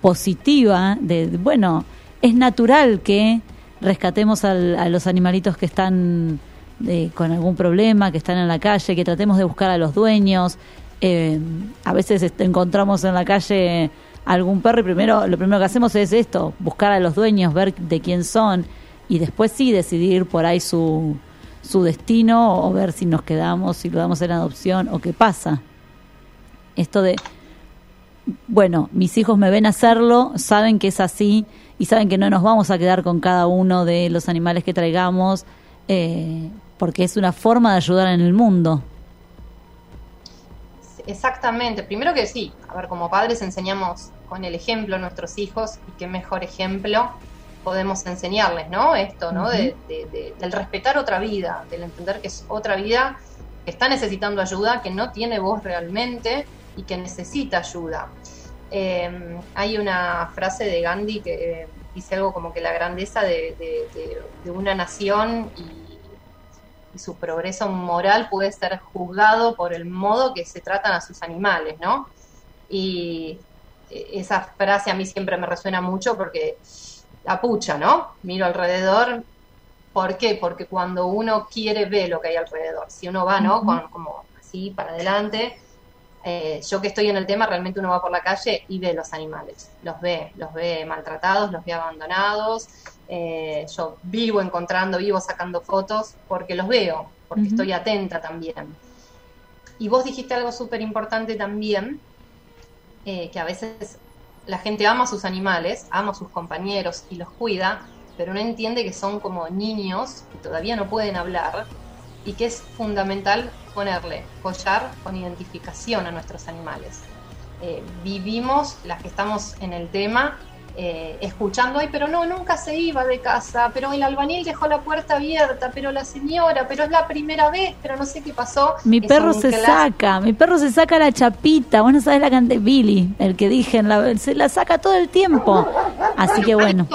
positiva, de, bueno, es natural que rescatemos al- a los animalitos que están eh, con algún problema, que están en la calle, que tratemos de buscar a los dueños. Eh, a veces encontramos en la calle algún perro y primero lo primero que hacemos es esto, buscar a los dueños, ver de quién son y después sí decidir por ahí su, su destino o ver si nos quedamos, si lo damos en adopción o qué pasa. Esto de, bueno, mis hijos me ven hacerlo, saben que es así y saben que no nos vamos a quedar con cada uno de los animales que traigamos, eh, porque es una forma de ayudar en el mundo. Exactamente. Primero que sí, a ver, como padres enseñamos con el ejemplo a nuestros hijos y qué mejor ejemplo podemos enseñarles, ¿no? Esto, ¿no? De, de- de- del respetar otra vida, del entender que es otra vida que está necesitando ayuda, que no tiene voz realmente y que necesita ayuda. Eh, hay una frase de Gandhi que eh, dice algo como que la grandeza de, una nación y y su progreso moral puede ser juzgado por el modo que se tratan a sus animales, ¿no? Y eh, esa frase a mí siempre me resuena mucho porque la pucha, ¿no? Miro alrededor. ¿Por qué? Porque cuando uno quiere ve lo que hay alrededor. Si uno va, ¿no? Con, como así para adelante. eh, yo que estoy en el tema, realmente uno va por la calle y ve los animales. Los ve, los ve maltratados, los ve abandonados. Eh, yo vivo encontrando, vivo sacando fotos porque los veo, porque estoy atenta también. Y vos dijiste algo súper importante también, eh, que a veces la gente ama a sus animales, ama a sus compañeros y los cuida, pero no entiende que son como niños que todavía no pueden hablar y que es fundamental ponerle collar con identificación a nuestros animales. Eh, vivimos, las que estamos en el tema, eh, escuchando, ay, pero no, nunca se iba de casa, pero el albañil dejó la puerta abierta, pero la señora, pero es la primera vez, pero no sé qué pasó. Mi perro se saca, mi perro se saca la chapita, vos no sabés la cantidad, Billy, el que dije, en la- se la saca todo el tiempo. Así que bueno,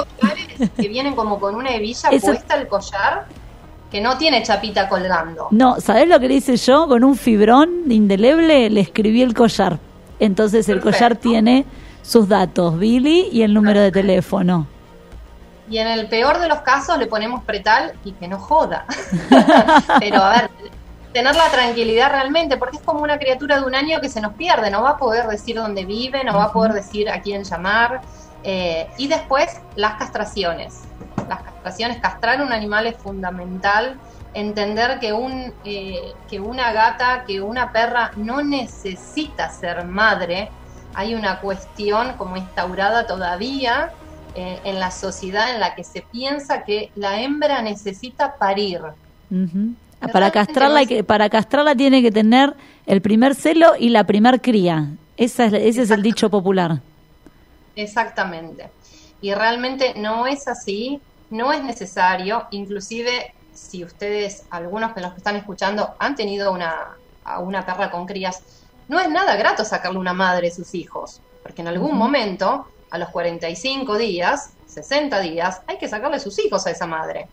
que vienen como con una hebilla Eso- puesta al collar que no tiene chapita colgando. no, ¿sabés lo que le hice yo? Con un fibrón indeleble le escribí el collar. Entonces el collar tiene sus datos, Billy y el número de teléfono. [laughs] Y en el peor de los casos le ponemos pretal y que no joda. [laughs] Pero a ver, tener la tranquilidad realmente, porque es como una criatura de un año que se nos pierde, no va a poder decir dónde vive, no va a poder decir a quién llamar. Eh, y después las castraciones. Las castraciones, castrar un animal es fundamental. Entender que, un, eh, que una gata, que una perra no necesita ser madre. Hay una cuestión como instaurada todavía eh, en la sociedad en la que se piensa que la hembra necesita parir. Ujú. Para castrarla, que- para castrarla tiene que tener el primer celo y la primer cría. Esa es, ese es el dicho popular. Exactamente. Y realmente no es así, no es necesario, inclusive si ustedes, algunos de los que están escuchando, han tenido una, una perra con crías, no es nada grato sacarle una madre a sus hijos, porque en algún momento, a los 45 días, 60 días, hay que sacarle sus hijos a esa madre.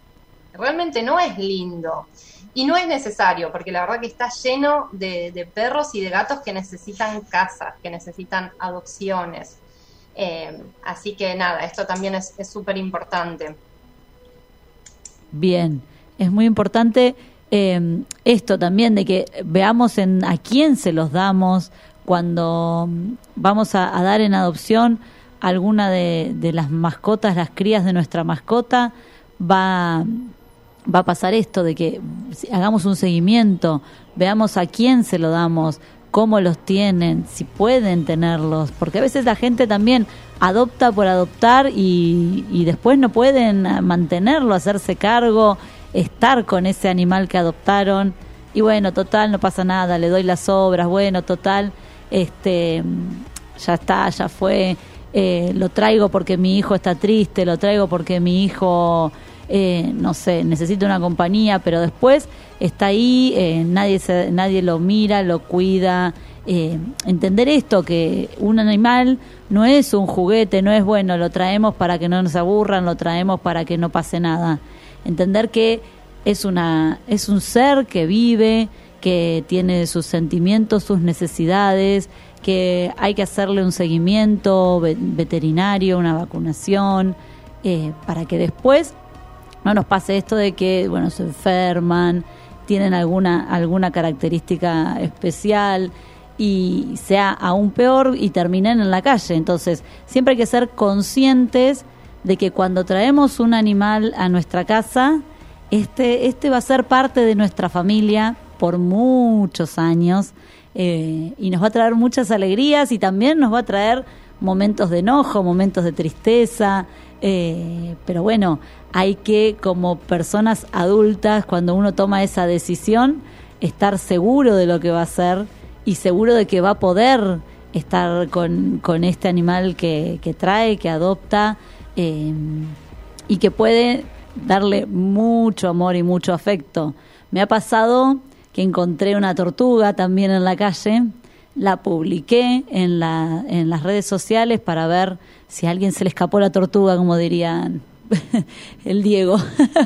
Realmente no es lindo. Y no es necesario, porque la verdad que está lleno de, de perros y de gatos que necesitan casas, que necesitan adopciones. Eh, así que nada, esto también es súper importante. Bien, es muy importante eh, esto también de que veamos en a quién se los damos cuando vamos a, dar en adopción alguna de, de las mascotas, las crías de nuestra mascota, va, va a pasar esto de que hagamos un seguimiento, veamos a quién se lo damos, cómo los tienen, si pueden tenerlos, porque a veces la gente también adopta por adoptar y, y después no pueden mantenerlo, hacerse cargo, estar con ese animal que adoptaron y bueno, total, no pasa nada, le doy las obras, bueno, total, este, ya está, ya fue, eh, lo traigo porque mi hijo está triste, lo traigo porque mi hijo, eh, no sé, necesita una compañía, pero después está ahí, eh, nadie, se, nadie lo mira, lo cuida. Eh, entender esto, que un animal no es un juguete, no es bueno, lo traemos para que no nos aburran, lo traemos para que no pase nada. Entender que es, una, es un ser que vive, que tiene sus sentimientos, sus necesidades, que hay que hacerle un seguimiento ve- veterinario, una vacunación, eh, para que después no nos pase esto de que, bueno, se enferman, tienen alguna, alguna característica especial y sea aún peor y terminen en la calle. Entonces, siempre hay que ser conscientes de que cuando traemos un animal a nuestra casa, este, este va a ser parte de nuestra familia por muchos años eh, y nos va a traer muchas alegrías y también nos va a traer momentos de enojo, momentos de tristeza, eh, pero bueno, hay que como personas adultas, cuando uno toma esa decisión, estar seguro de lo que va a hacer y seguro de que va a poder estar con, con este animal que, que trae, que adopta eh, y que puede darle mucho amor y mucho afecto. Me ha pasado que encontré una tortuga también en la calle, la publiqué en, la, en las redes sociales para ver si a alguien se le escapó la tortuga, como dirían [laughs] el Diego.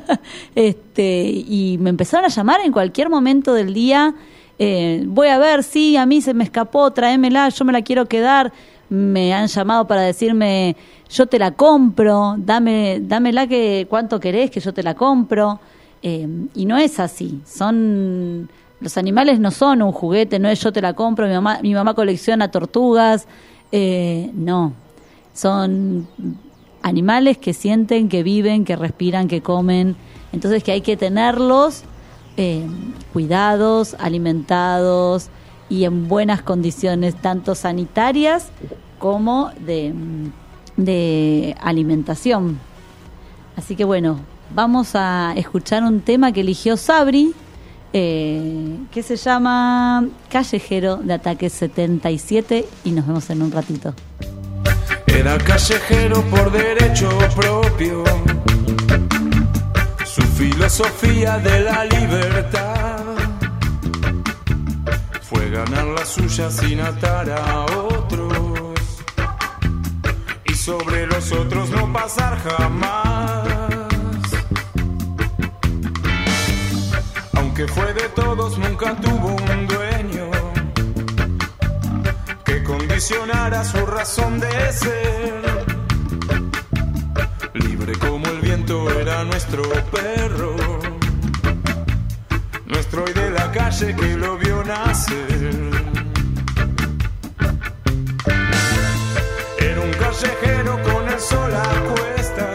[laughs] este, y me empezaron a llamar en cualquier momento del día. eh, voy a ver, sí, a mí se me escapó, tráemela, yo me la quiero quedar. Me han llamado para decirme, yo te la compro, dame, dámela que cuánto querés que yo te la compro. Eh, y no es así. Son los animales no son un juguete, no es yo te la compro, mi mamá, mi mamá colecciona tortugas. Eh, no, son animales que sienten, que viven, que respiran, que comen. Entonces que hay que tenerlos eh, cuidados, alimentados y en buenas condiciones, tanto sanitarias como de, de alimentación. Así que bueno, vamos a escuchar un tema que eligió Sabri, eh, que se llama Callejero de Ataque 77 y nos vemos en un ratito. Era callejero por derecho propio. Su filosofía de la libertad fue ganar la suya sin atar a otros. Y sobre los otros no pasar jamás. Aunque fue de todos, nunca tuvo un dueño que condicionara su razón de ser. Libre como el viento era nuestro perro, hoy de la calle que lo vio nacer. Era un callejero con el sol a cuesta,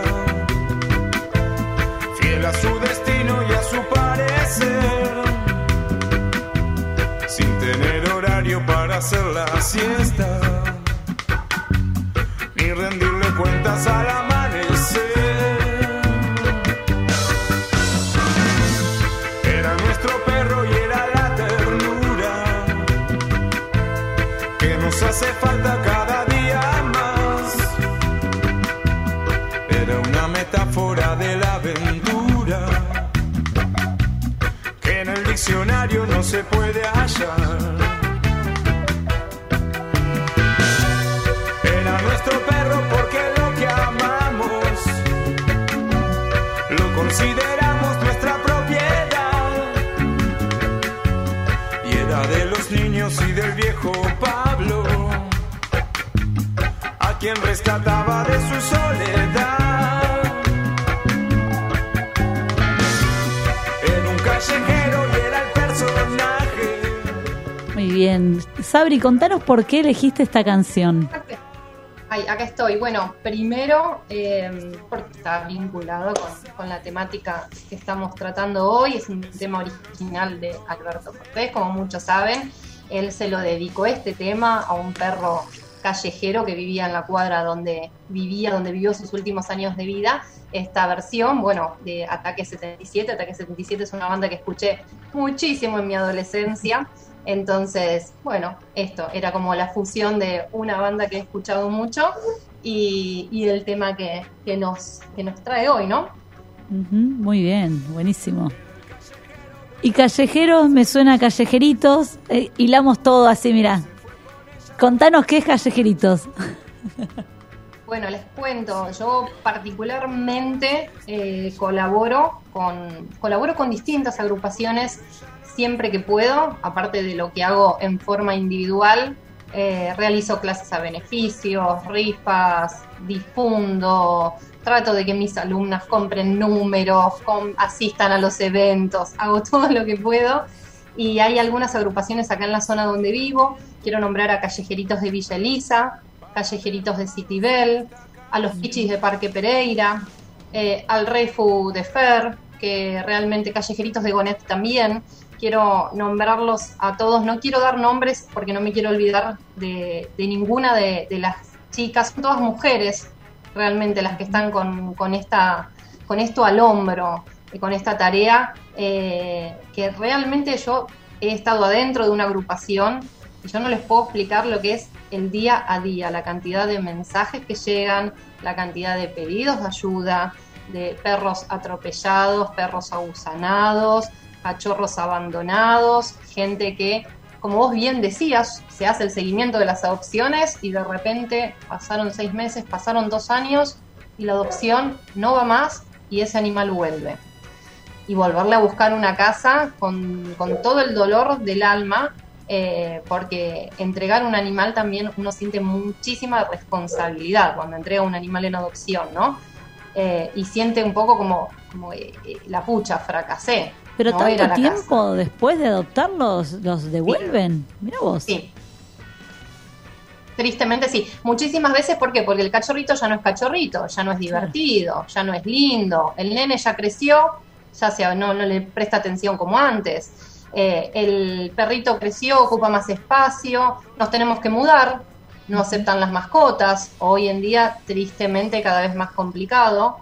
fiel a su destino y a su parecer sin tener horario para hacer la siesta, ni rendirle cuentas al amanecer. puede hallar. Era nuestro perro porque lo que amamos lo consideramos nuestra propiedad. Y era de los niños y del viejo Pablo, a quien rescataba de su soledad. Bien. Sabri, contanos por qué elegiste esta canción. Ay, acá estoy. Bueno, primero, eh, porque está vinculado con, con la temática que estamos tratando hoy. Es un tema original de Alberto Cortés, como muchos saben. Él se lo dedicó este tema a un perro callejero que vivía en la cuadra donde vivía, donde vivió sus últimos años de vida. Esta versión, bueno, de Ataque 77. Ataque 77 es una banda que escuché muchísimo en mi adolescencia. Entonces, bueno, esto era como la fusión de una banda que he escuchado mucho y, y el tema que, que nos, que nos trae hoy, ¿no? Muy bien, buenísimo. Y callejeros, me suena a callejeritos. Eh, hilamos todo así, mira. Contanos qué es callejeritos. [laughs] Bueno, les cuento, yo particularmente eh, colaboro con colaboro con distintas agrupaciones siempre que puedo, aparte de lo que hago en forma individual, eh, realizo clases a beneficios, rifas, difundo, trato de que mis alumnas compren números, com- asistan a los eventos, [laughs] hago todo lo que puedo. Y hay algunas agrupaciones acá en la zona donde vivo. Quiero nombrar a Callejeritos de Villa Elisa, Callejeritos de Citibel, a los Pichis de Parque Pereira, eh, al Refu de Fer, que realmente Callejeritos de Gonet también. Quiero nombrarlos a todos. No quiero dar nombres porque no me quiero olvidar de, ninguna de, de las chicas. Son todas mujeres realmente las que están con, con esta, con esto al hombro y con esta tarea eh, que realmente yo he estado adentro de una agrupación y yo no les puedo explicar lo que es el día a día, la cantidad de mensajes que llegan, la cantidad de pedidos de ayuda, de perros atropellados, perros abusanados, cachorros abandonados, gente que, como vos bien decías, se hace el seguimiento de las adopciones y de repente pasaron seis meses, pasaron dos años y la adopción no va más y ese animal vuelve. Y volverle a buscar una casa con, con todo el dolor del alma, eh, porque entregar un animal también uno siente muchísima responsabilidad cuando entrega un animal en adopción, ¿no? Eh, y siente un poco como, eh, la pucha, fracasé. Pero no tanto tiempo después de adoptarlos, los devuelven. Mira vos. Sí. Tristemente sí. Muchísimas veces, ¿por qué? Porque el cachorrito ya no es cachorrito, ya no es divertido, ya no es lindo. El nene ya creció, ya sea, no, no le presta atención como antes. Eh, el perrito creció, ocupa más espacio, nos tenemos que mudar, no aceptan las mascotas. Hoy en día, tristemente, cada vez más complicado.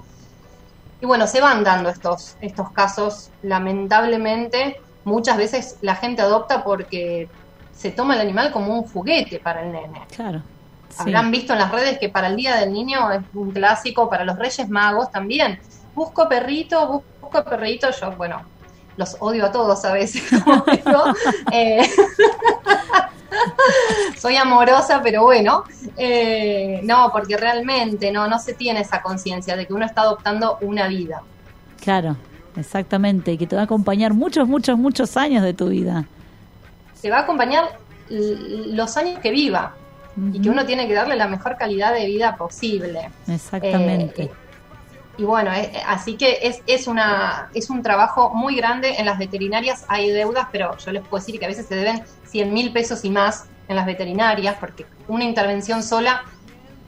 Y bueno, se van dando estos, estos casos, lamentablemente. Muchas veces la gente adopta porque se toma el animal como un juguete para el nene. Claro. sí. Habrán visto en las redes que para el Día del Niño es un clásico, para los Reyes Magos también. Busco perrito, busco perrito. Yo, bueno, los odio a todos a veces. [laughs] digo. Eh, [laughs] soy amorosa, pero bueno. eh, no, porque realmente no, no se tiene esa conciencia de que uno está adoptando una vida. Claro, exactamente. Y que te va a acompañar muchos, muchos, muchos años de tu vida. Se va a acompañar los años que viva y que uno tiene que darle la mejor calidad de vida posible. Exactamente. Eh, y bueno, eh, eh, así que es, es, una, es un trabajo muy grande. En las veterinarias hay deudas, pero yo les puedo decir que a veces se deben 100 mil pesos y más en las veterinarias, porque una intervención sola,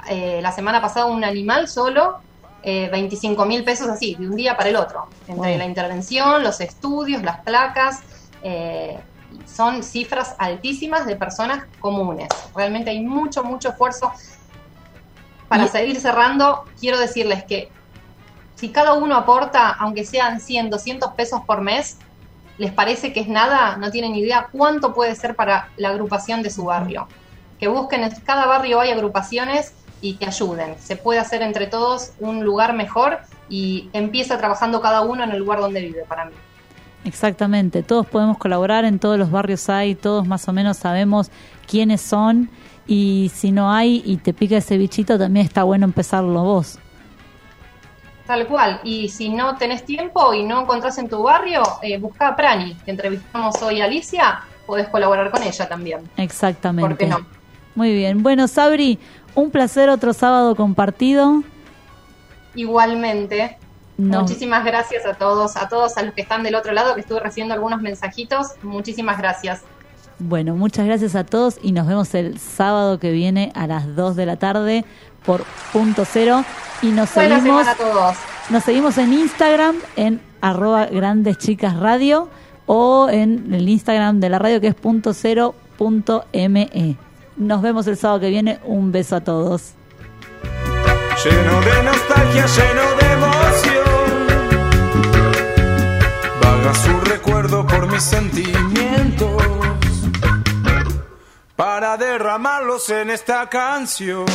eh, la semana pasada un animal solo, eh, 25 mil pesos así, de un día para el otro, entre la intervención, los estudios, las placas. son cifras altísimas de personas comunes. Realmente hay mucho, mucho esfuerzo. Para Y- seguir cerrando, quiero decirles que si cada uno aporta, aunque sean 100, 200 pesos por mes, les parece que es nada, no tienen idea cuánto puede ser para la agrupación de su barrio. Que busquen, en cada barrio hay agrupaciones y que ayuden. Se puede hacer entre todos un lugar mejor y empieza trabajando cada uno en el lugar donde vive para mí. Exactamente, todos podemos colaborar, en todos los barrios hay, todos más o menos sabemos quiénes son y si no hay y te pica ese bichito también está bueno empezarlo vos. Tal cual. Y si no tenés tiempo y no encontrás en tu barrio, eh, busca a Prani, que entrevistamos hoy a Alicia, podés colaborar con ella también. Exactamente. ¿Por qué no? Muy bien. Bueno, Sabri, un placer otro sábado compartido. Igualmente. No. Muchísimas gracias a todos, a todos a los que están del otro lado, que estuve recibiendo algunos mensajitos. Muchísimas gracias. Bueno, muchas gracias a todos y nos vemos el sábado que viene a las 2 de la tarde por punto cero. Y nos Buena seguimos, a todos. nos seguimos en Instagram en arroba grandes chicas radio o en el Instagram de la radio que es punto cero punto me. Nos vemos el sábado que viene. Un beso a todos. lleno de nostalgia, lleno de emoción. Vaga su recuerdo por mis sentimientos para derramarlos en esta canción.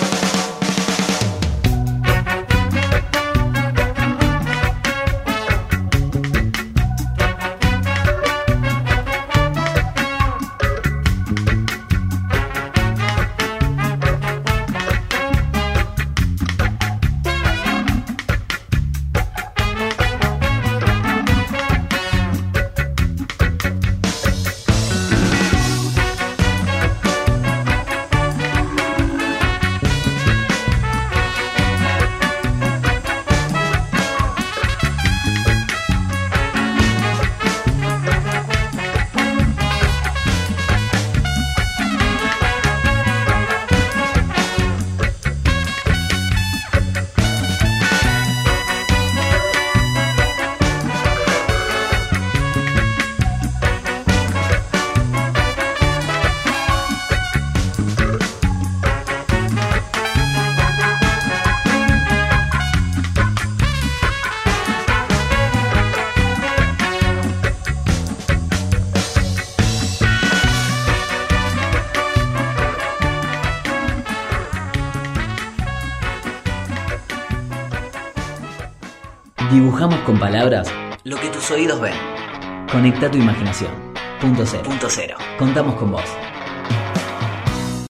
Dibujamos con palabras lo que tus oídos ven. Conecta tu imaginación. Punto cero. Punto cero. Contamos con vos.